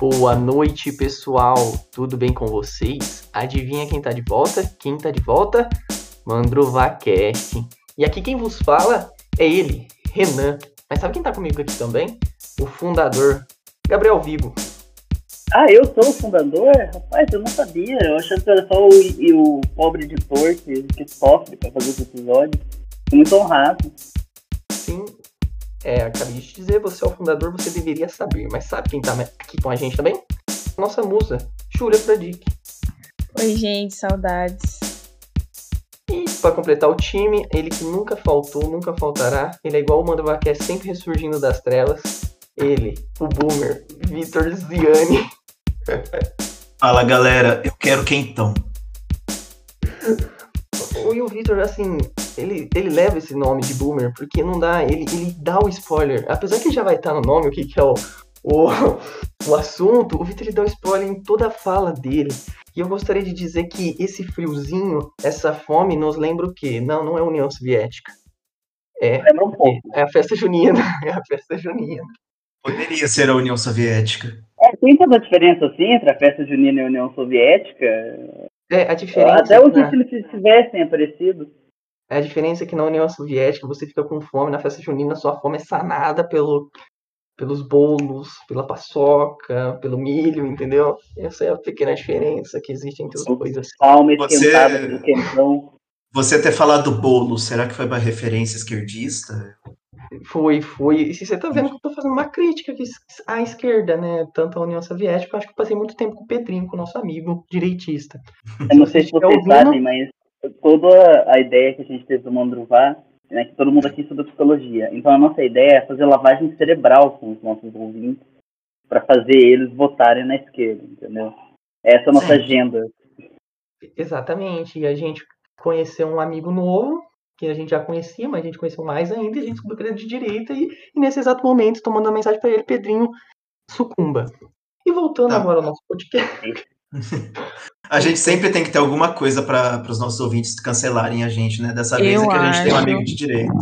Boa noite, pessoal. Tudo bem com vocês? Adivinha quem tá de volta? Quem tá de volta? Mandrovacast. E aqui quem vos fala é ele, Renan. Mas sabe quem tá comigo aqui também? O fundador, Gabriel Vigo. Ah, eu sou o fundador? Rapaz, eu não sabia. Eu achava que era só o, o pobre editor que, que sofre pra fazer os episódios. Tô muito honrado. É, acabei de te dizer, você é o fundador, você deveria saber. Mas sabe quem tá aqui com a gente também? Nossa musa, Júlia Fradique. Oi, gente, saudades. E para completar o time, ele que nunca faltou, nunca faltará. Ele é igual o Mandovac, é sempre ressurgindo das trevas. Ele, o Boomer, Vitor Ziani. Fala galera, eu quero quentão. E o Vitor, assim, ele, ele leva esse nome de Boomer porque não dá, ele, ele dá o spoiler. Apesar que já vai estar no nome o que, que é o, o, o assunto, o Vitor ele dá o spoiler em toda a fala dele. E eu gostaria de dizer que esse friozinho, essa fome, nos lembra o quê? Não, não é a União Soviética. É, um pouco. é a festa junina. É a festa junina. Poderia ser a União Soviética. É, tem toda a diferença assim entre a festa junina e a União Soviética? É, a diferença. Até os que se tivessem aparecido. A diferença é que na União Soviética você fica com fome, na festa junina sua fome é sanada pelo, pelos bolos, pela paçoca, pelo milho, entendeu? Essa é a pequena diferença que existe entre as coisas. Palma Você- esquentada do quentão. Você ter falado bolo, será que foi uma referência esquerdista? Foi, foi. E se você tá vendo que eu tô fazendo uma crítica aqui à esquerda, né? Tanto à União Soviética, eu acho que eu passei muito tempo com o Pedrinho, com o nosso amigo direitista. Eu não sei se estiver vocês ouvindo- sabem, mas toda a ideia que a gente teve do Mandruvá, né, que todo mundo aqui estuda psicologia. Então a nossa ideia é fazer lavagem cerebral com os nossos ouvintes para fazer eles votarem na esquerda, entendeu? Essa é a nossa Sim. agenda. Exatamente. E a gente conheceu um amigo novo, que a gente já conhecia, mas a gente conheceu mais ainda, e a gente descobriu que ele é de direita, e, e nesse exato momento, estou mandando uma mensagem para ele, Pedrinho, sucumba. E voltando Tá. agora ao nosso podcast. A gente sempre tem que ter alguma coisa para os nossos ouvintes cancelarem a gente, né? Dessa vez Eu é que a gente tem um acho. amigo de direita.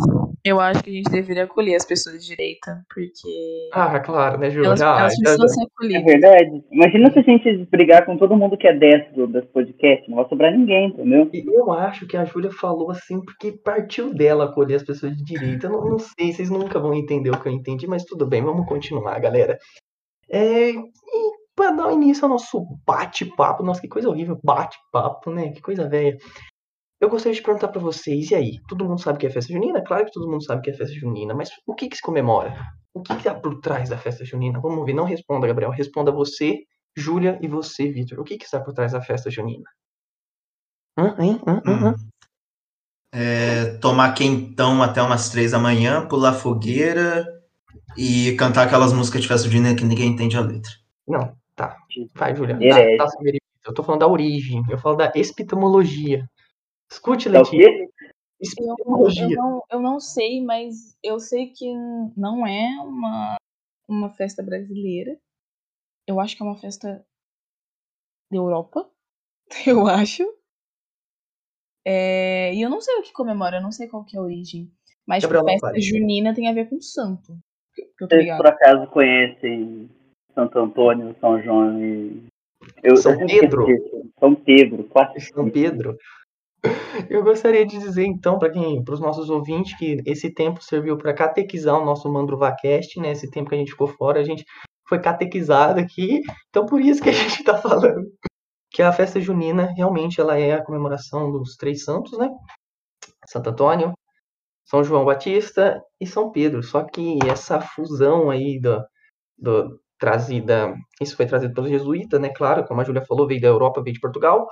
Eu acho que a gente deveria acolher as pessoas de direita, porque Ah, claro, né, Júlia? elas, Ah, elas precisam ser É acolhidas. verdade. Imagina se a gente brigar com todo mundo que é destro desse podcast, não vai sobrar ninguém, entendeu? E eu acho que a Júlia falou assim porque partiu dela acolher as pessoas de direita. Eu não, não sei, vocês nunca vão entender o que eu entendi, mas tudo bem, vamos continuar, galera. É, e para dar início ao nosso bate-papo, nossa, que coisa horrível, bate-papo, né? Que coisa velha. Eu gostaria de perguntar para vocês, e aí? Todo mundo sabe que é festa junina? Claro que todo mundo sabe que é festa junina, mas o que que se comemora? O que que há por trás da festa junina? Vamos ver, não responda, Gabriel, responda você, Júlia e você, Vitor. O que que está por trás da festa junina? Hã, hein? Hã, hã? Hum. É, tomar quentão até umas três da manhã, pular fogueira e cantar aquelas músicas de festa junina que ninguém entende a letra. Não, tá. Vai, Julia. Herege. Tá, tá, eu tô falando da origem. Eu falo da epistemologia. Escute, Tá Letícia. quê? Eu, eu, Epistemologia. não, eu não sei, mas eu sei que não é uma, uma festa brasileira. Eu acho que é uma festa da Europa. Eu acho. É, e eu não sei o que comemora, eu não sei qual que é a origem. Mas tipo, Gabriel, não festa junina tem a ver com santo. Que eu tô Vocês por acaso conhecem Santo Antônio, São João e. Eu, São eu Pedro? São Pedro, quase. São Pedro. Eu gostaria de dizer, então, para quem, para os nossos ouvintes, que esse tempo serviu para catequizar o nosso Mandruvacast, né? Esse tempo que a gente ficou fora, a gente foi catequizado aqui. Então, por isso que a gente está falando que a festa junina realmente ela é a comemoração dos três santos, né? Santo Antônio, São João Batista e São Pedro. Só que essa fusão aí do, do trazida, isso foi trazido pelos jesuítas, né? Claro, como a Júlia falou, veio da Europa, veio de Portugal.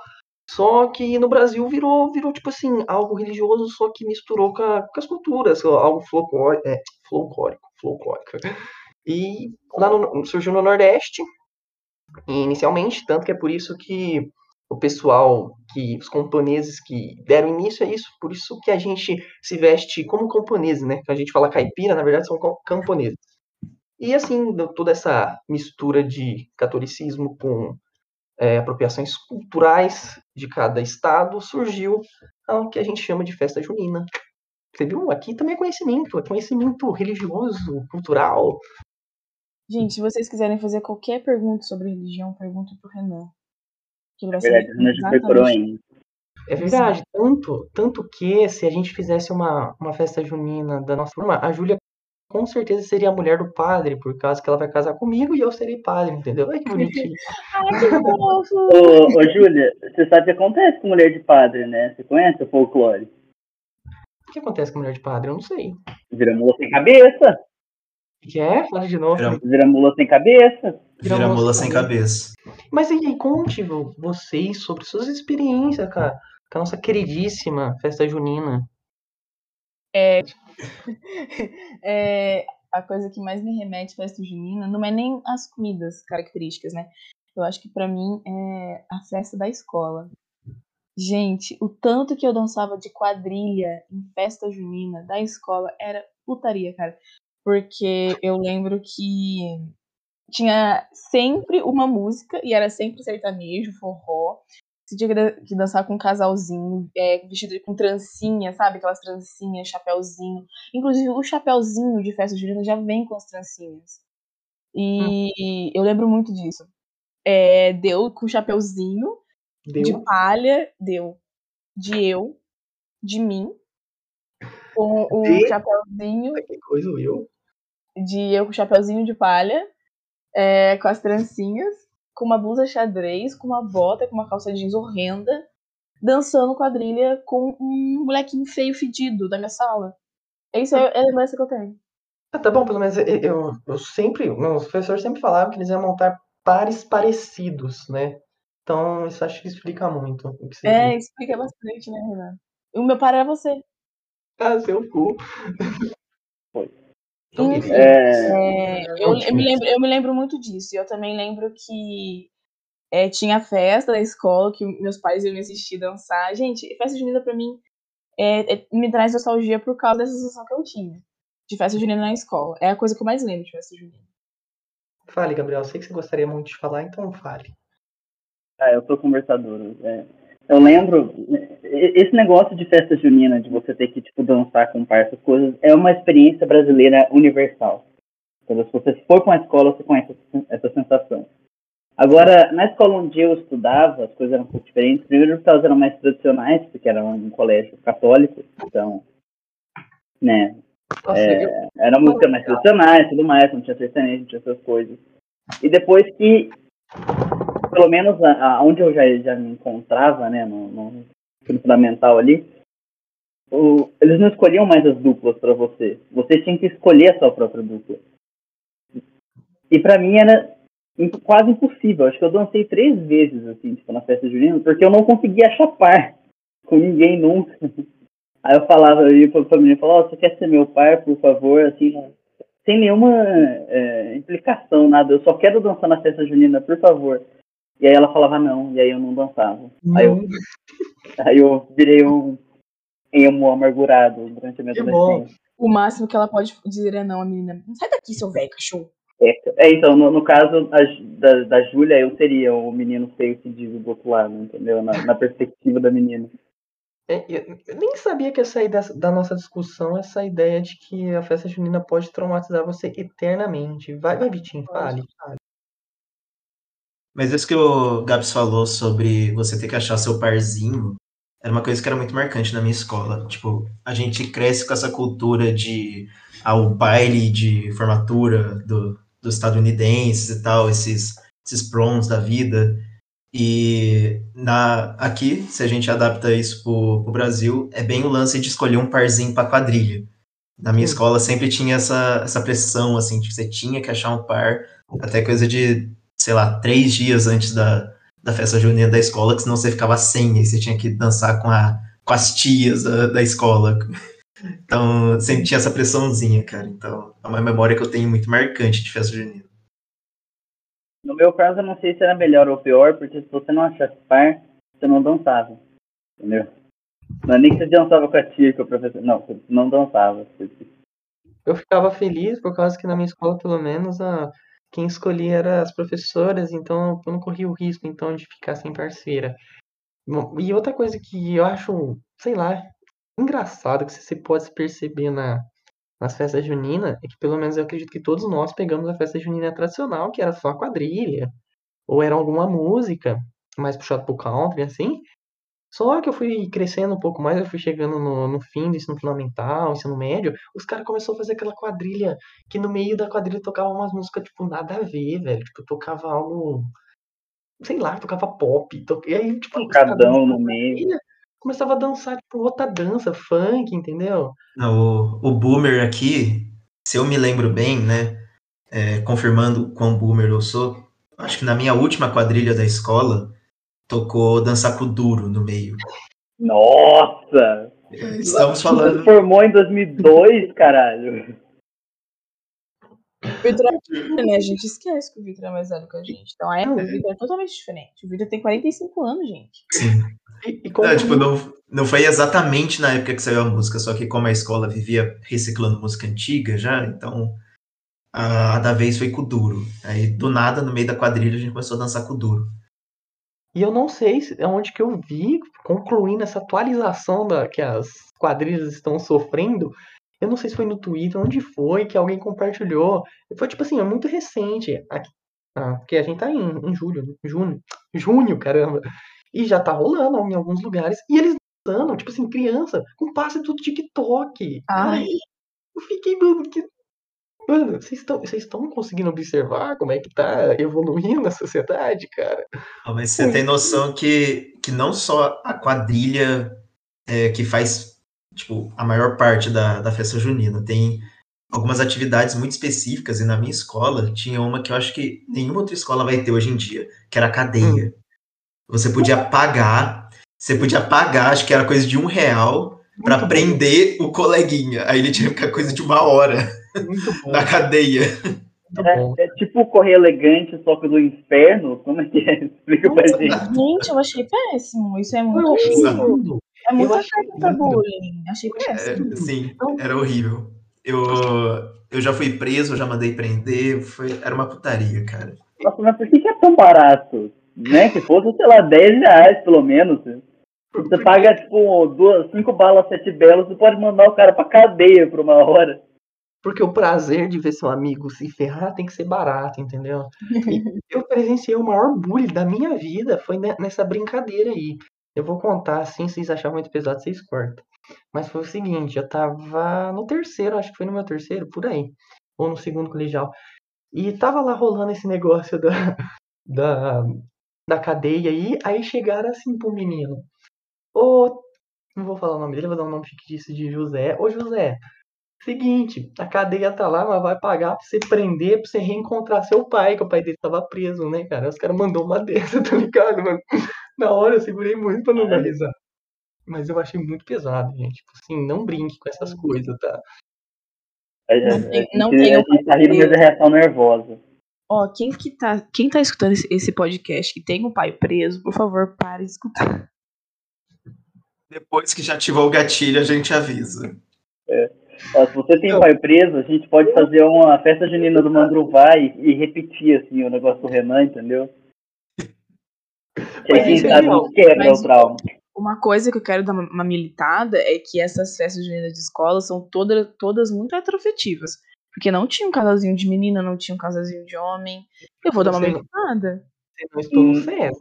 Só que no Brasil virou, virou tipo assim, algo religioso, só que misturou com, a- com as culturas, algo folclórico, é, folclórico, folclórico. E lá no, surgiu no Nordeste, inicialmente, tanto que é por isso que o pessoal, que os camponeses que deram início a isso, por isso que a gente se veste como camponeses, né? A gente fala caipira, na verdade são cam- camponeses. E assim, toda essa mistura de catolicismo com é, apropriações culturais de cada estado, surgiu o que a gente chama de festa junina. Você viu? Aqui também é conhecimento, é conhecimento religioso, cultural. Gente, se vocês quiserem fazer qualquer pergunta sobre religião, pergunta pro Renan. Que vai foi exatamente. coroinha. É verdade, tanto, tanto que se a gente fizesse uma, uma festa junina da nossa turma, a Júlia com certeza seria a mulher do padre, por causa que ela vai casar comigo e eu serei padre, entendeu? Ai, que bonitinho. Ai, que fofo! Ô, ô Júlia, você sabe o que acontece com mulher de padre, né? Você conhece o folclore? O que acontece com mulher de padre? Eu não sei. Vira mula sem cabeça. O que é? Fala de novo. Vira, Vira mula sem cabeça. vira mula sem cabeça. Mas e aí, conte vo- vocês sobre suas experiências, cara, com a nossa queridíssima festa junina. É, a coisa que mais me remete à festa junina não é nem as comidas características, né? Eu acho que pra mim é a festa da escola. Gente, o tanto que eu dançava de quadrilha em festa junina da escola era putaria, cara. Porque eu lembro que tinha sempre uma música e era sempre sertanejo, forró. Você tinha que dan- que dançar com um casalzinho, é, vestido com trancinha, sabe? Aquelas trancinhas, chapéuzinho. Inclusive, o chapéuzinho de festa junina já vem com as trancinhas. E eu lembro muito disso. É, deu com o chapéuzinho Deu? de palha, deu de eu, de mim, com o De? chapéuzinho Que coisa, eu? de eu com o chapéuzinho de palha, é, com as trancinhas, com uma blusa xadrez, com uma bota, com uma calça jeans horrenda, dançando quadrilha com um molequinho feio fedido da minha sala. Isso é, é a lembrança que eu tenho. Ah, tá bom, pelo menos eu, eu, eu sempre, meus professores sempre falavam que eles iam montar pares parecidos, né? Então, isso acho que explica muito o que você É, disse. explica bastante, né, Renan? O meu par era você. Ah, seu cu. Então, Enfim. É, É, eu, eu me lembro, eu me lembro muito disso. E eu também lembro que é, tinha festa da escola que meus pais iam me assistir dançar. Gente, festa junina pra mim é, é- me traz nostalgia por causa dessa sensação que eu tinha de festa junina na escola. É a coisa que eu mais lembro de festa junina. Fale, Gabriel. Sei que você gostaria muito de falar, então fale. Ah, eu sou conversador. é. Eu lembro, esse negócio de festa junina, de você ter que, tipo, dançar com par, essas coisas, é uma experiência brasileira universal. Então, se você for com a escola, você conhece essa- sensação. Agora, na escola onde eu estudava, as coisas eram um pouco diferentes. Primeiro, porque elas eram mais tradicionais, porque era um colégio católico, então, né, Nossa, É. eu, era música mais tradicionais tudo mais, não tinha sertanejo, não tinha essas coisas. E depois que, pelo menos a, a- onde eu já, já me encontrava, né, no, no fundamental ali, o- eles não escolhiam mais as duplas para você. Você tinha que escolher a sua própria dupla. E para mim era quase impossível. Acho que eu dancei três vezes, assim, tipo, na festa junina, porque eu não conseguia chapar com ninguém nunca. Aí eu falava, eu ia pra família e falava, ó, você quer ser meu par, por favor, assim, sem nenhuma é, implicação, nada. Eu só quero dançar na festa junina, por favor. E aí ela falava não, e aí eu não dançava. Aí eu, aí eu virei um emo amargurado durante a minha Que bom. adolescência. O máximo que ela pode dizer é não, a menina. Sai daqui, seu velho cachorro. É, é, então, no, no caso a da, da Júlia, eu seria o menino feio que diz do outro lado, entendeu? Na, na perspectiva da menina. É, eu eu nem sabia que ia sair dessa- da nossa discussão essa ideia de que a festa junina pode traumatizar você eternamente. Vai, vai Vitinho, fale. fale. Mas isso que o Gabs falou sobre você ter que achar seu parzinho, era uma coisa que era muito marcante na minha escola. Tipo, a gente cresce com essa cultura de ao baile de formatura do, dos estadunidenses e tal, esses, esses proms da vida. E na, aqui, se a gente adapta isso pro, pro Brasil, é bem o lance de escolher um parzinho pra quadrilha. Na minha escola sempre tinha essa, essa pressão, assim, de que você tinha que achar um par, até coisa de, sei lá, três dias antes da, da festa junina da escola, que senão você ficava sem, aí você tinha que dançar com, a, com as tias da, da escola. Então, sempre tinha essa pressãozinha, cara. Então, é uma memória que eu tenho muito marcante de festa junina. No meu caso, eu não sei se era melhor ou pior, porque se você não achasse par, você não dançava. Entendeu? Não é nem que você dançava com a tia, com o professor. Não, você não dançava. Eu ficava feliz por causa que na minha escola, pelo menos, a, quem escolhia eram as professoras, então eu não corria o risco então de ficar sem parceira. E outra coisa que eu acho, sei lá, engraçado que você pode perceber na, nas festas juninas é que, pelo menos, eu acredito que todos nós pegamos a festa junina tradicional, que era só quadrilha, ou era alguma música mais puxado pro country, assim. Só que eu fui crescendo um pouco mais, eu fui chegando no, no fim do ensino fundamental, ensino médio, os caras começaram a fazer aquela quadrilha, que no meio da quadrilha tocava umas músicas, tipo, nada a ver, velho. Tipo, tocava algo, sei lá, tocava pop. To... E aí, tipo, Pancadão no meio. começava a dançar, tipo, outra dança, funk, entendeu? Não, o, o boomer aqui, se eu me lembro bem, né? é, confirmando quão boomer eu sou, acho que na minha última quadrilha da escola tocou Dançar com Duro no meio. Nossa! Estamos falando. formou em 2002, caralho. O Vitor é né? A gente esquece que o Vitor é mais velho que a gente. Então a época do Vitor é totalmente diferente. O Vitor tem 45 anos, gente. Sim. E, e Não, tipo, não, não foi exatamente na época que saiu a música, só que como a escola vivia reciclando música antiga já, então a, a da vez foi com o duro. Aí do nada, no meio da quadrilha, a gente começou a dançar com o duro. E eu não sei se- onde que eu vi, concluindo essa atualização da, que as quadrilhas estão sofrendo. Eu não sei se foi no Twitter, onde foi, que alguém compartilhou. Foi tipo assim, é muito recente. Aqui, ah, porque a gente tá em, em julho, né? junho, junho, caramba. E já tá rolando em alguns lugares. E eles dançando, tipo assim, criança, com passe do TikTok. Ai. Eu fiquei, mano, que. Mano, vocês estão vocês conseguindo observar como é que tá evoluindo a sociedade, cara? Ah, Mas você tem noção que, que não só a quadrilha é, que faz tipo, a maior parte da, da festa junina, tem algumas atividades muito específicas, e na minha escola tinha uma que eu acho que nenhuma outra escola vai ter hoje em dia, que era a cadeia. Você podia pagar, você podia pagar, acho que era coisa de um real, bom, prender o coleguinha. Aí ele tinha que ficar coisa de uma hora Muito bom. na cadeia. Muito. É, é tipo correr elegante, só que do inferno? Como é que é? Explica pra gente. Gente, eu achei péssimo. Isso é muito lindo. É pra lindo. bullying. Achei péssimo. É, sim, era horrível. Eu, eu já fui preso, já mandei prender, foi, era uma putaria, cara. Nossa, mas por que, que é tão barato? Né? Que fosse, sei lá, 10 reais pelo menos. Você paga, tipo, duas, cinco balas, sete belas, você pode mandar o cara pra cadeia por uma hora. Porque o prazer de ver seu amigo se ferrar tem que ser barato, entendeu? E eu presenciei o maior bullying da minha vida, foi ne- nessa brincadeira aí. Eu vou contar assim, se vocês acharem muito pesado, vocês cortam. Mas foi o seguinte, eu tava no terceiro, acho que foi no meu terceiro, por aí. Ou no segundo colegial. E tava lá rolando esse negócio da, da, da cadeia aí, aí chegaram assim pro menino. Ô, não vou falar o nome dele, vou dar um nome fictício de José. Ô José, Seguinte, a cadeia tá lá, mas vai pagar pra você prender, pra você reencontrar seu pai, que o pai dele tava preso, né, cara? Os caras mandou uma dessa, tá ligado, mano? Na hora eu segurei muito pra não risada. Mas eu achei muito pesado, gente. Tipo assim, não brinque com essas coisas, tá? A, Não tem- um tá rindo, mas é reação nervosa. Ó, quem que tá, quem tá escutando esse, podcast que tem um pai preso, por favor, pare de escutar. Depois que já ativou o gatilho, a gente avisa. Ó, se você tem pai preso, a gente pode fazer uma festa junina do Mandruvá e, e repetir, assim, o negócio do Renan, entendeu? Que aí, quem é sabe, quebra Mas- o trauma. Uma coisa que eu quero dar uma, uma militada é que essas festas juninas de escola são toda, todas muito heteroafetivas. Porque não tinha um casalzinho de menina, não tinha um casalzinho de homem. Eu vou dar uma não- militada. Você não estou no Hum. CS.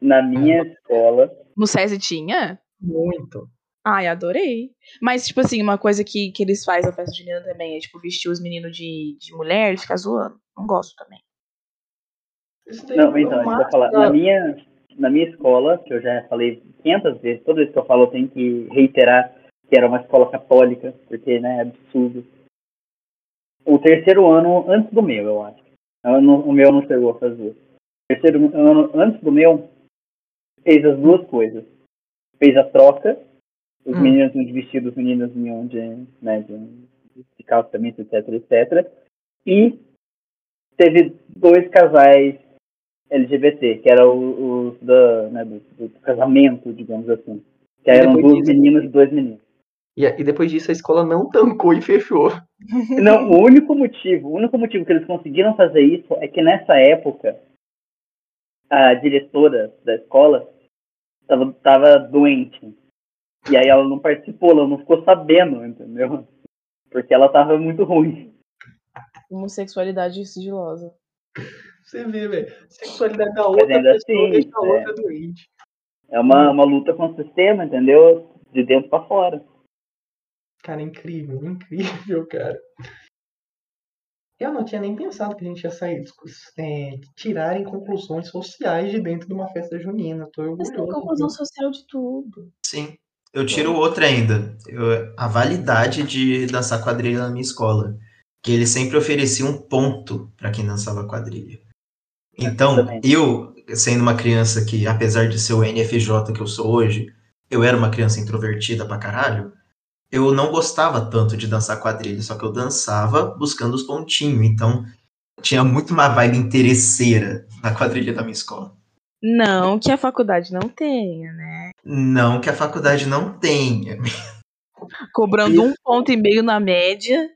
Na minha escola, No SESI tinha? Muito. Ai, adorei. Mas, tipo assim, uma coisa que, que eles fazem na festa junina também é, tipo, vestir os meninos de, de mulher e ficar zoando. Não gosto também. Não, então, o a gente vai máximo falar. Na minha, na minha escola, que eu já falei 500 vezes, toda vez que eu falo eu tenho que reiterar que era uma escola católica, porque, né, é absurdo. O terceiro ano, antes do meu, eu acho. O meu não chegou a fazer. O terceiro ano, antes do meu, fez as duas coisas. Fez a troca, os Hum. meninos de vestido, os meninos iam de, né, de, de calçamento, etc, etc. E teve dois casais LGBT, que era o, os da, né, do, do casamento, digamos assim. Que eram duas disso- meninas e dois meninos. E, e depois disso a escola não tancou e fechou. Não, o único motivo, o único motivo que eles conseguiram fazer isso é que nessa época a diretora da escola estava tava doente. E aí ela não participou, ela não ficou sabendo, entendeu? porque ela tava muito ruim. Homossexualidade sigilosa. Você vê, velho. Sexualidade da outra pessoa assim, deixa a é. outra doente. É uma, uma luta com o sistema, entendeu? De dentro pra fora. Cara, incrível, incrível, cara. Eu não tinha nem pensado que a gente ia sair, é, tirarem conclusões sociais de dentro de uma festa junina. Tô Mas tem conclusão social de tudo. Sim. Eu tiro outra ainda. Eu- a validade de dançar quadrilha na minha escola. Que ele sempre oferecia um ponto para quem dançava quadrilha. Então, eu, sendo uma criança que, apesar de ser o NFJ que eu sou hoje, eu era uma criança introvertida pra caralho, eu não gostava tanto de dançar quadrilha, só que eu dançava buscando os pontinhos. Então, tinha muito uma vibe interesseira na quadrilha da minha escola. Não que a faculdade não tenha, né? Não que a faculdade não tenha. Cobrando um ponto e meio na média.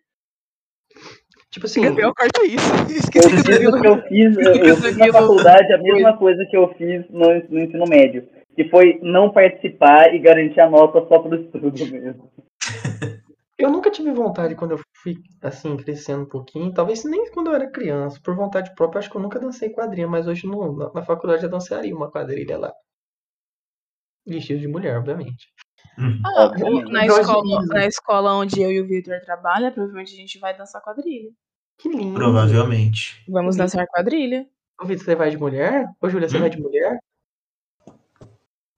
Tipo assim, Gabriel, corta isso. Eu Esqueci fiz de o que eu fiz, eu, eu fiz na faculdade a mesma coisa que eu fiz no, no ensino médio. Que foi não participar e garantir a nota só pro estudo mesmo. eu nunca tive vontade quando eu fui, assim, crescendo um pouquinho. Talvez nem quando eu era criança. Por vontade própria, acho que eu nunca dancei quadrilha. Mas hoje no- na, na faculdade eu dançaria uma quadrilha lá. Vestido de mulher, obviamente. Ah, Obviamente. na, escola, Isa. na escola onde eu e o Victor trabalham, provavelmente a gente vai dançar quadrilha. Que lindo. Provavelmente. Vamos Uhum. dançar quadrilha. Ô, Vitor, você vai de mulher? Ô, Júlia, você Hum? vai de mulher?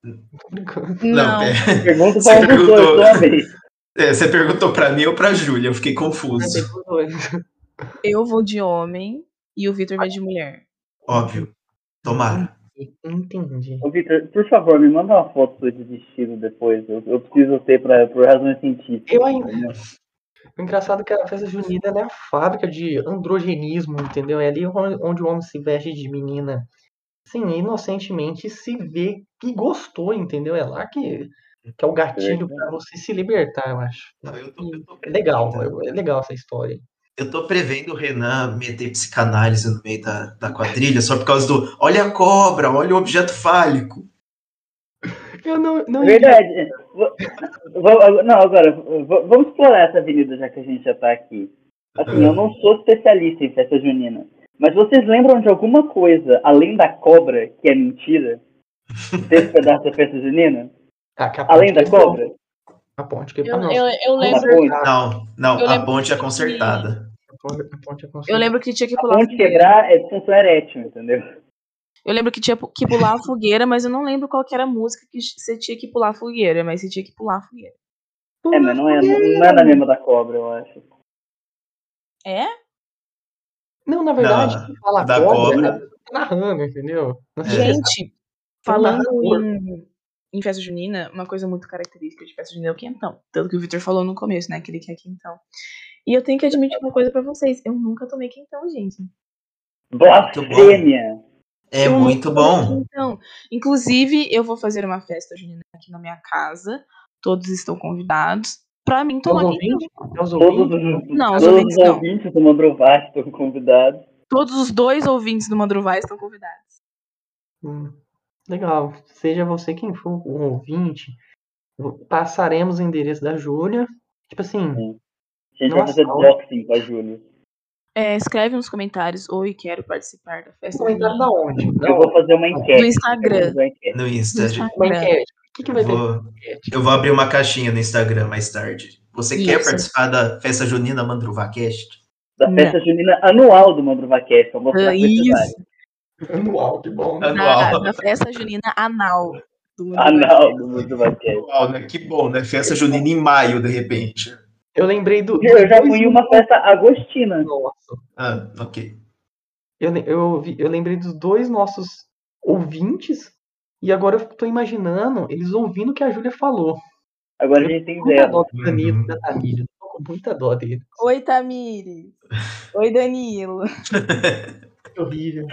Não, pera. Pergunta Você para dois, perguntou. vez. É, você perguntou pra mim ou pra Júlia, eu fiquei confuso. eu vou de homem e o Victor vai de mulher. Óbvio. Tomara. Entendi. Ô, Victor, por favor, me manda uma foto sua de vestido depois. Eu, eu preciso ter pra, por razões científicas. Eu ainda- entendeu? O engraçado é que a festa junina é a fábrica de androgenismo, entendeu? É ali onde o homem se veste de menina, sim, inocentemente se vê que gostou, entendeu? É lá que, que é o gatilho pra você se libertar, eu acho. Não, eu tô- eu tô É legal, é é legal essa história. Eu tô prevendo o Renan meter psicanálise no meio da, da quadrilha só por causa do olha a cobra, olha o objeto fálico. Eu não, não Verdade. V- v- Não, agora, v- vamos explorar essa avenida já que a gente já tá aqui. Assim, eu não sou especialista em festa junina. Mas vocês lembram de alguma coisa, além da cobra, que é mentira? Desse pedaço da festa junina? Ah, Além da cobra? A ponte que Eu, ah, não, eu, eu lembro. Não, não, Eu a lembro ponte é consertada. a ponte- a ponte é eu construída. lembro que tinha que pular a ponte quebrar é disfunção erétil, entendeu? Eu lembro que tinha que pular a fogueira, mas eu não lembro qual que era a música que você tinha que pular a fogueira, mas você tinha que pular a fogueira. É, mas não é, não é na mesma da cobra, eu acho. É? Não, na verdade, quem fala da cobra, cobra. é narrando, entendeu? Gente, sabe. falando em, em festa junina, uma coisa muito característica de festa junina é o quentão. Tanto que o Victor falou no começo, né? Que ele quer quentão. E eu tenho que admitir uma coisa pra vocês. Eu nunca tomei quentão, gente. Blasfêmia! É Eu muito bom. quentão. Inclusive, eu vou fazer uma festa junina aqui na minha casa. Todos estão convidados. Pra mim os tomar quentão. ouvintes? Os Todos ouvintes? os, Não, os todos ouvintes os ouvintes do Mandrovati estão convidados. Todos os dois ouvintes do Mandruvai estão convidados. Hum, legal. Seja você quem for o ouvinte, passaremos o endereço da Júlia. Tipo assim, A gente vai fazer ótimo. boxing com a Júlia. É, escreve nos comentários, oi, quero participar da festa comentário da onde? Da Eu vou fazer uma enquete. No Instagram. Eu uma enquete. No No Insta. Uma Instagram. enquete. O que, que vai ter Vou- enquete? Eu vou abrir uma caixinha no Instagram mais tarde. Você quer Isso. participar da festa junina Mandruvacast? Da Não. festa junina anual do Mandrovacast. Vou mostrar Ah. Isso. Anual, que bom. né? Anual. da festa junina anal. Do Mandruvai. Anal do Mandrovacast. Anual, né? Que bom, né? Festa junina em maio, de repente. Eu lembrei do. Eu já fui em uma festa agostina. Nossa. Ah, ok. Eu, eu, eu lembrei dos dois nossos ouvintes. E agora eu tô imaginando eles ouvindo o que a Júlia falou. Agora a gente tem zero. dó do Danilo Uhum. da Tamília. Tô com muita dó dele. Oi, Tamires. Oi, Danilo. Que horrível.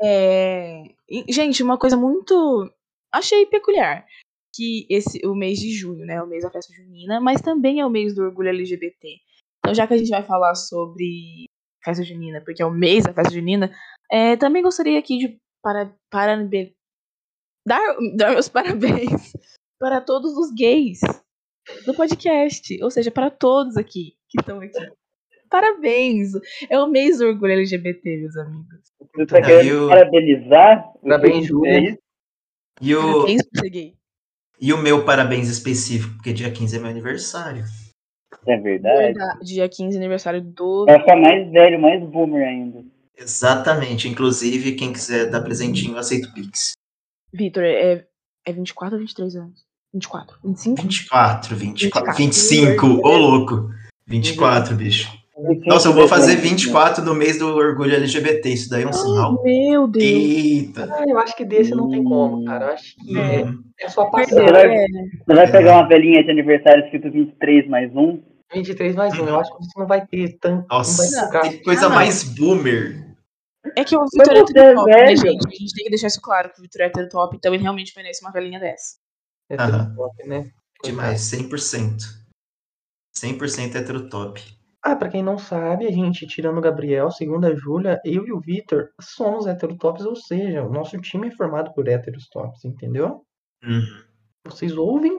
É, Gente, uma coisa muito. Achei peculiar. Que esse, o mês de junho, né? É o mês da festa junina, mas também é o mês do orgulho LGBT. Então, já que a gente vai falar sobre festa junina, porque é o mês da festa junina, é, também gostaria aqui de para, parabe- dar, dar meus parabéns para todos os gays do podcast. Ou seja, para todos aqui que estão aqui. Parabéns! É o mês do orgulho LGBT, meus amigos. Você tá Não, querendo eu- parabenizar? Parabéns, É Júlia. isso? E o, Parabéns e o meu parabéns específico, porque dia 15 é meu aniversário. É verdade. Verdade. Dia 15, aniversário do. Vai ficar mais velho, mais boomer ainda. Exatamente. Inclusive, quem quiser dar presentinho, eu aceito Pix. Vitor, é, é 24 ou 23 anos? 24? 25? 24, 24, 24. 25, ô louco. 24, bicho. Nossa, eu vou fazer 24 no mês do orgulho LGBT, isso daí é um sinal. Meu Deus. Eita. Ah, eu acho que desse não tem como, cara. Eu acho que é, Hum, é só passar. vai- é. Você vai pegar uma velhinha de aniversário escrito 23 mais um? 23 mais um. Eu acho que você não vai ter tanto. Nossa, não vai tem coisa Ah, mais boomer. É que o Vitor é você é top, né, gente? A gente tem que deixar isso claro, que o Vitor é hétero top, então ele realmente merece uma velhinha dessa. É top, né? Demais, 100%. 100% heterotop. Ah, pra quem não sabe, a gente, tirando o Gabriel, segundo a Júlia, eu e o Vitor somos heterotops, ou seja, o nosso time é formado por héteros tops, entendeu? Uhum. Vocês ouvem?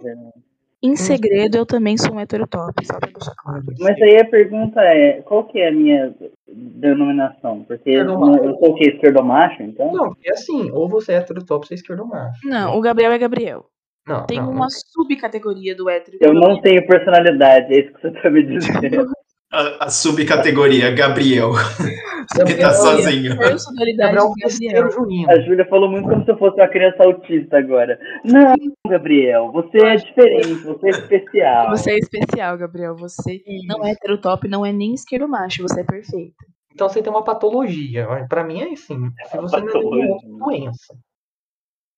Em segredo, eu também sou um hétero top, só pra deixar claro. Mas aí a pergunta é, qual que é a minha denominação? Porque eu eu sou o quê? Esquerdomacho, então? Não, porque assim, ou você é heterotop, você é esquerdomacho. Não, o Gabriel é Gabriel. Não, Tem não, uma subcategoria do hétero. Eu não tenho personalidade, é isso que você tá me dizendo. A, a subcategoria, Gabriel. Ele tá sozinho. Gabriel é Gabriel. junino. A Júlia falou muito como se eu fosse uma criança autista agora. Não, Gabriel, você é diferente, você é especial. Você é especial, Gabriel. Você não é hétero top, não é nem esquerdo macho. Você é perfeito. Então você tem uma patologia. Pra mim é assim. Se você não é nenhuma outra doença.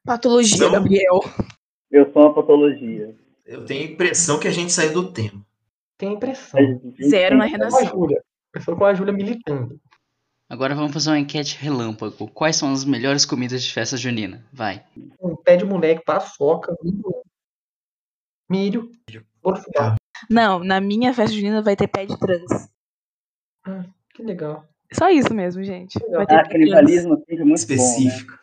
Patologia, Não. Gabriel. Eu sou uma patologia. Eu tenho a impressão que a gente saiu do tema. Tem impressão. A gente Zero na tem- Com a redação. Júlia. Eu sou com a Júlia militando. Agora vamos fazer uma enquete relâmpago. Quais são as melhores comidas de festa junina? Vai. Um pé de moleque, paçoca, milho. Milho. Não, na minha festa junina vai ter pé de trans. Que legal. Só isso mesmo, gente. Vai ter Ah, canibalismo é muito bom, né?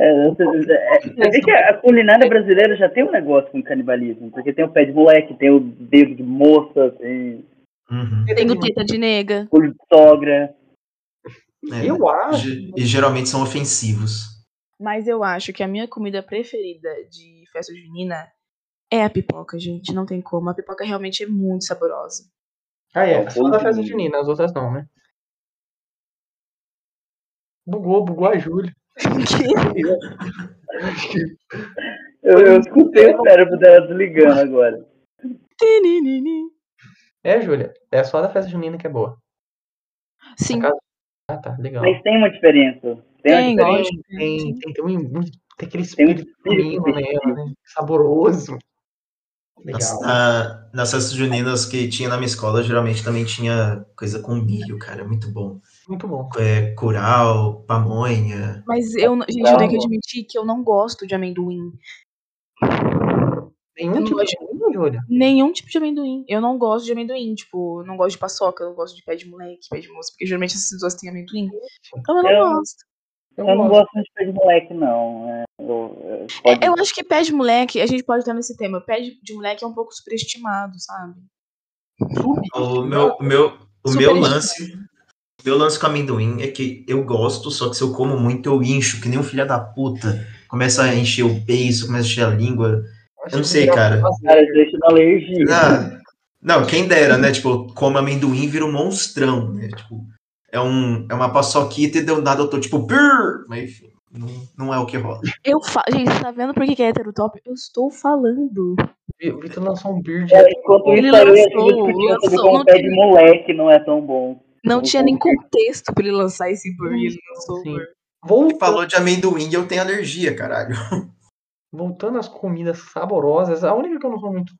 É, você, é, vê que a culinária brasileira já tem um negócio com canibalismo, porque tem o pé de moleque, tem o dedo de moça, tem Uhum. Tem o teta de nega. olho de sogra. É, Eu acho. E geralmente são ofensivos. Mas eu acho que a minha comida preferida de festa junina é a pipoca, gente. Não tem como. A pipoca realmente é muito saborosa. Ah, é. Só da festa junina, as outras não, né? Bugou, bugou a Júlia. Eu, eu escutei o cérebro dela desligando agora. É, Júlia. É só da festa junina que é boa. Sim, Ah, tá. Legal. Mas tem uma diferença. Tem, Tem, uma diferença. Tem, tem, tem, um, tem aquele Tem um espírito espírito nela, né? Saboroso. Legal. Nas, na- nas festas juninas que tinha na minha escola, geralmente também tinha coisa com milho, cara. Muito bom. Muito bom. É, curau, pamonha. Mas eu, não- gente, eu tenho que admitir que eu não gosto de amendoim. Nenhum tipo de vinho, Júlia. Nenhum tipo de amendoim. Eu não gosto de amendoim. Tipo, não gosto de paçoca, eu não gosto de pé de moleque, pé de moça. Porque geralmente essas duas têm amendoim. Então eu não Eu- gosto. Eu, Eu não gosto. gosto muito de pé de moleque, não. É, eu- eu- pode- Eu acho que pé de moleque, a gente pode estar nesse tema. Pé de, de moleque é um pouco superestimado, sabe? O meu, o meu, o meu lance. Meu lance com amendoim é que eu gosto, só que se eu como muito, eu incho, que nem um filho da puta. Começa a encher o beiço, começa a encher a língua. Eu não sei, cara. Cara, deixa uma alergia. Ah, não, quem dera, né? Tipo, como amendoim vira um monstrão, né? Tipo, é, um, é uma paçoquita e deu nada, eu tô tipo, "Brrr", mas enfim, não, não é o que rola. Eu fa... Gente, você tá vendo por que que é hétero top? Eu estou falando. O Vitor lançou um beard. É, Enquanto Ele isso aí, a gente lançou, discutindo sobre lançou, como não pé tem- de moleque não é tão bom. Não tinha nem contexto pra ele lançar esse burr e ele lançou Sim. Ele falou de amendoim e eu tenho alergia, caralho. voltando às comidas saborosas, a única que eu não sou muito,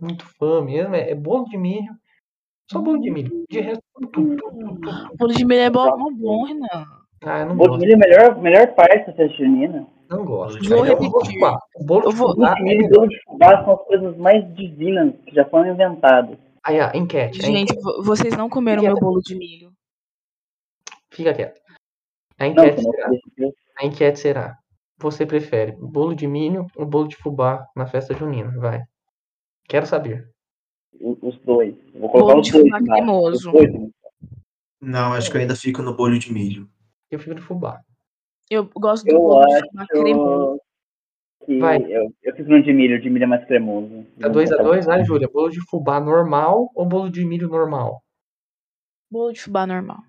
muito fã mesmo é, é bolo de milho. Só bolo de milho. De resto, tudo, tudo, tudo. Bolo de milho é bom, mó bom, Renan. Ah, eu não bolo gosto. de milho é a melhor, melhor parte da festa junina. Não gosto. Vou repetir. bolo de fubá e é- bolo de fubá são as coisas mais divinas que já foram inventadas. Aí, a enquete. a Gente, enquete. vo- vocês não comeram meu bolo de milho. Fica quieto. A Não, enquete, não será, precisa. a enquete será: você prefere bolo de milho ou bolo de fubá na festa junina? Vai. Quero saber. Os, dois. Vou colocar Bolo os de dois. fubá cremoso. Os dois. Não, acho que eu ainda fico no bolho de milho. Eu fico no fubá. Eu gosto do Eu bolo de fubá cremoso. Que Vai. eu, eu fiz no de milho, o de milho é mais cremoso. Tá 2x2, vai, Júlia. Bolo de fubá normal ou bolo de milho normal? Bolo de fubá normal.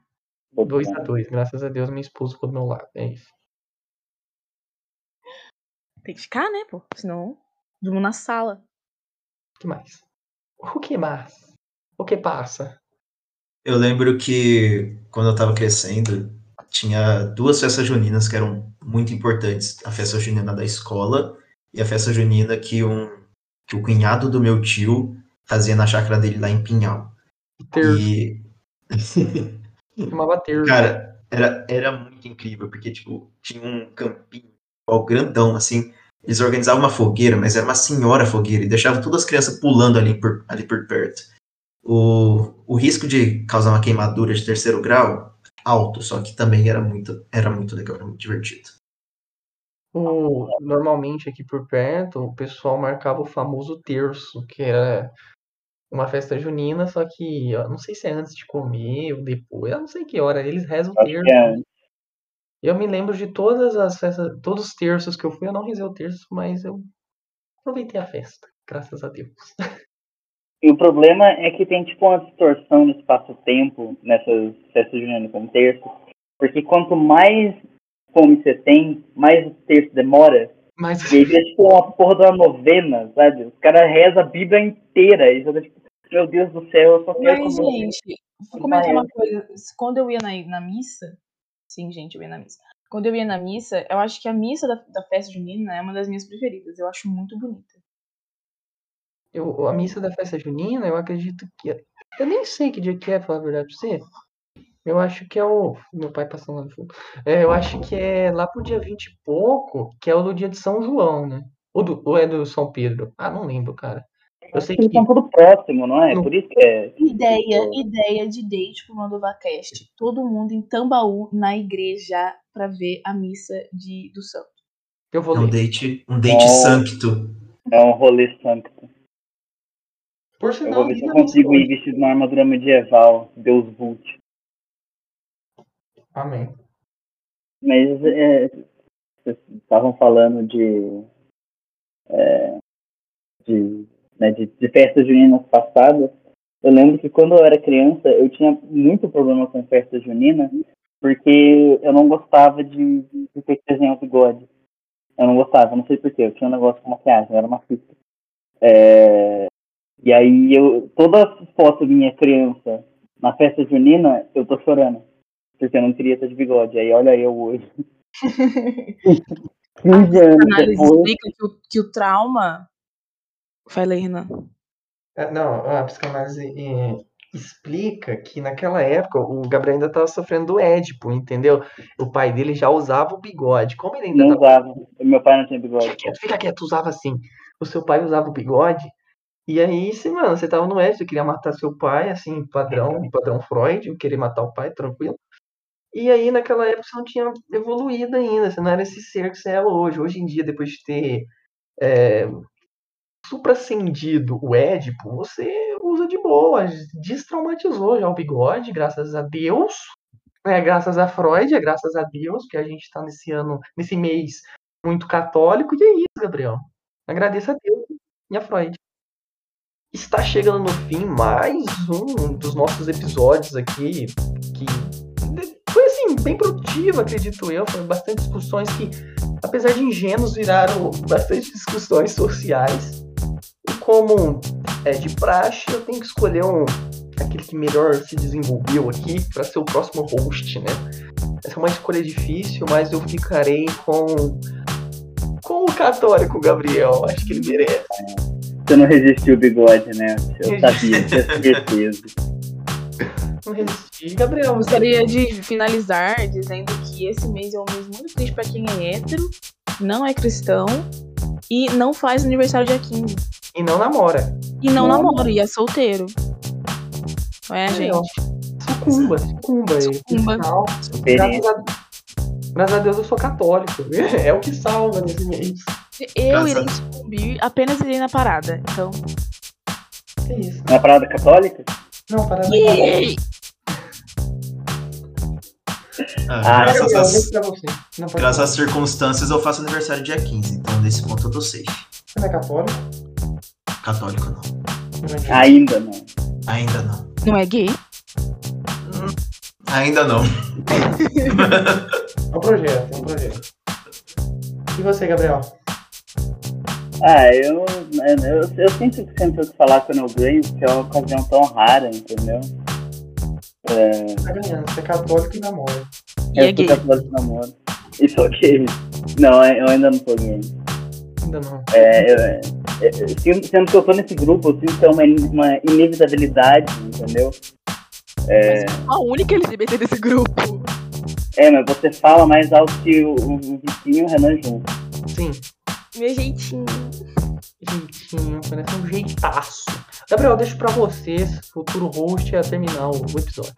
2x2. Graças a Deus, minha esposa ficou do meu lado. É isso. Tem que ficar, né, pô? Senão, durmo na sala. O que mais? O que mais? O que passa? Eu lembro que quando eu tava crescendo, tinha duas festas juninas que eram muito importantes. A festa junina da escola e a festa junina que, um, que o cunhado do meu tio fazia na chácara dele lá em Pinhal. Terço. E, Chamava terço. cara, era, era muito incrível, porque, tipo, tinha um campinho ó, grandão, assim. Eles organizavam uma fogueira, mas era uma senhora fogueira, e deixavam todas as crianças pulando ali por, ali por perto. O, o risco de causar uma queimadura de terceiro grau, alto, só que também era muito, era muito legal, era muito divertido. O- normalmente aqui por perto, o pessoal marcava o famoso terço, que era uma festa junina, só que eu não sei se é antes de comer ou depois, eu não sei que hora, eles rezam o terço. é. Eu me lembro de todas as festas, todos os terços que eu fui, eu não rezei o terço, mas eu aproveitei a festa, graças a Deus. E o problema é que tem tipo uma distorção no espaço-tempo nessas festas juninas com terço. Porque quanto mais fome você tem, mais o terço demora. Mas E aí vira tipo uma porra de uma novena, sabe? Os caras rezam a Bíblia inteira. E você tá tipo, meu Deus do céu, eu só quero Mas, comer. gente, vou comentar uma coisa. Quando eu ia na, na missa, sim, gente, eu ia na missa. Quando eu ia na missa, eu acho que a missa da, da festa junina é uma das minhas preferidas. Eu acho muito bonita. Eu, a missa da festa junina, eu acredito que. é- Eu nem sei que dia que é, pra falar a verdade pra você. Eu acho que é o. Meu pai passando lá no fundo. É, eu acho que é lá pro dia 20 e pouco, que é o do dia de São João, né? Ou, do, ou é do São Pedro? Ah, não lembro, cara. Eu sei Eles que. estão tudo próximo, não é? Não. Por isso que é. Ideia, ideia de date pro Mandovacast. Todo mundo em Tambaú, na igreja, pra ver a missa de, do santo. Eu vou É um ler. date, um date sancto. É um rolê santo. Por Eu sinal, vou ver se eu consigo ir vestido numa armadura medieval, Deus Vult. Amém. Mas é, vocês estavam falando de, é, de, né, de, de festas juninas passadas. Eu lembro que quando eu era criança, eu tinha muito problema com festa junina, porque eu não gostava de, de ter que desenhar o bigode. Eu não gostava, não sei porquê. Eu tinha um negócio com maquiagem, eu era uma fita. É, e aí, eu, toda foto minha criança na festa junina, eu tô chorando. Porque eu não queria ter de bigode. Aí, olha eu hoje. 15 A análise explica que o, que o trauma. Fala aí, Renan. É, Não, a psicanálise é, explica que naquela época o Gabriel ainda estava sofrendo do Édipo, entendeu? O pai dele já usava o bigode. Como ele ainda Não estava usava. Meu pai não tinha bigode. Fica quieto, fica quieto, usava assim. O seu pai usava o bigode. E aí, se, mano, você tava no Edge, queria matar seu pai, assim, padrão, padrão Freud, querer matar o pai, tranquilo. E aí, naquela época, você não tinha evoluído ainda, você não era esse ser que você é hoje. Hoje em dia, depois de ter é, supracendido o Édipo, você usa de boa, destraumatizou já o bigode, graças a Deus. É, graças a Freud, é graças a Deus, que a gente tá nesse ano, nesse mês muito católico, e é isso, Gabriel. Agradeço a Deus e a Freud. Está chegando no fim mais um dos nossos episódios aqui, que foi assim, bem produtivo, acredito eu. Foram bastante discussões que, apesar de ingênuos, viraram bastante discussões sociais. E como é de praxe, eu tenho que escolher um, aquele que melhor se desenvolveu aqui para ser o próximo host, né? Essa é uma escolha difícil, mas eu ficarei com com o católico Gabriel. Acho que ele merece. Você não resistiu o bigode, né? Eu sabia, tinha certeza. Não resisti. Gabriel, Gostaria de finalizar dizendo que esse mês é um mês muito triste pra quem é hétero, não é cristão e não faz aniversário dia 15. e não namora. E não Não. namora, e é solteiro. Não é, gente? ó. Sucumba, sucumba. Sucumba. Graças a, graças a Deus eu sou católico. É o que salva nesse mês. Eu irei sucumbir, apenas irei na parada. Então, que é isso. Uma parada católica? Não, parada Yay! Ah, Ah, graças, às, graças às circunstâncias, eu faço aniversário dia 15, então nesse ponto eu tô safe. Você não é católico? Católico não. Não é? Ainda não. Ainda não. Não é gay? Ainda não. É um projeto, é um projeto. E você, Gabriel? Ah, eu, eu, eu sinto que sempre o que falar quando eu ganho, porque é uma ocasião tão rara, entendeu? É, Tá ganhando, você é católico e namora. E eu é sou gay. católico de namoro. Isso ok. Não, eu ainda não tô gay. Ainda não. É, eu, é, é, sendo sendo que eu tô nesse grupo, eu sinto que é uma, uma inevitabilidade, entendeu? A única LGBT desse grupo. É, mas você fala mais alto que o, o, o Vitinho e o Renan juntos. Sim, Meu jeitinho. jeitinho, parece um jeitaço. Gabriel, deixo pra vocês, futuro host, a terminar o, episódio.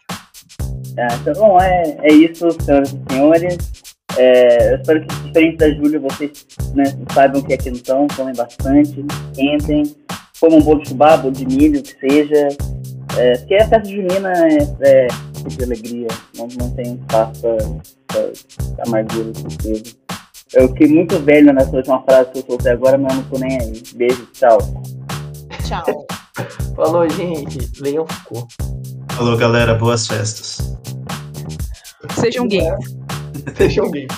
Ah, então, bom, é, é isso, senhoras e senhores. É, eu espero que, diferente da Júlia, vocês né, saibam que aqui no Tão, comem bastante, esquentem, comam um bolo de fubá, bolo de milho, que seja. É, porque a festa junina é, é de alegria, não, não tem espaço pra amargura, tristeza. Eu fiquei muito velho nessa última frase que eu soltei agora, mas eu não tô nem aí. Beijo, tchau. Tchau. Falou, gente. Leiam ficou. Falou, galera. Boas festas. Sejam gays. Sejam gays.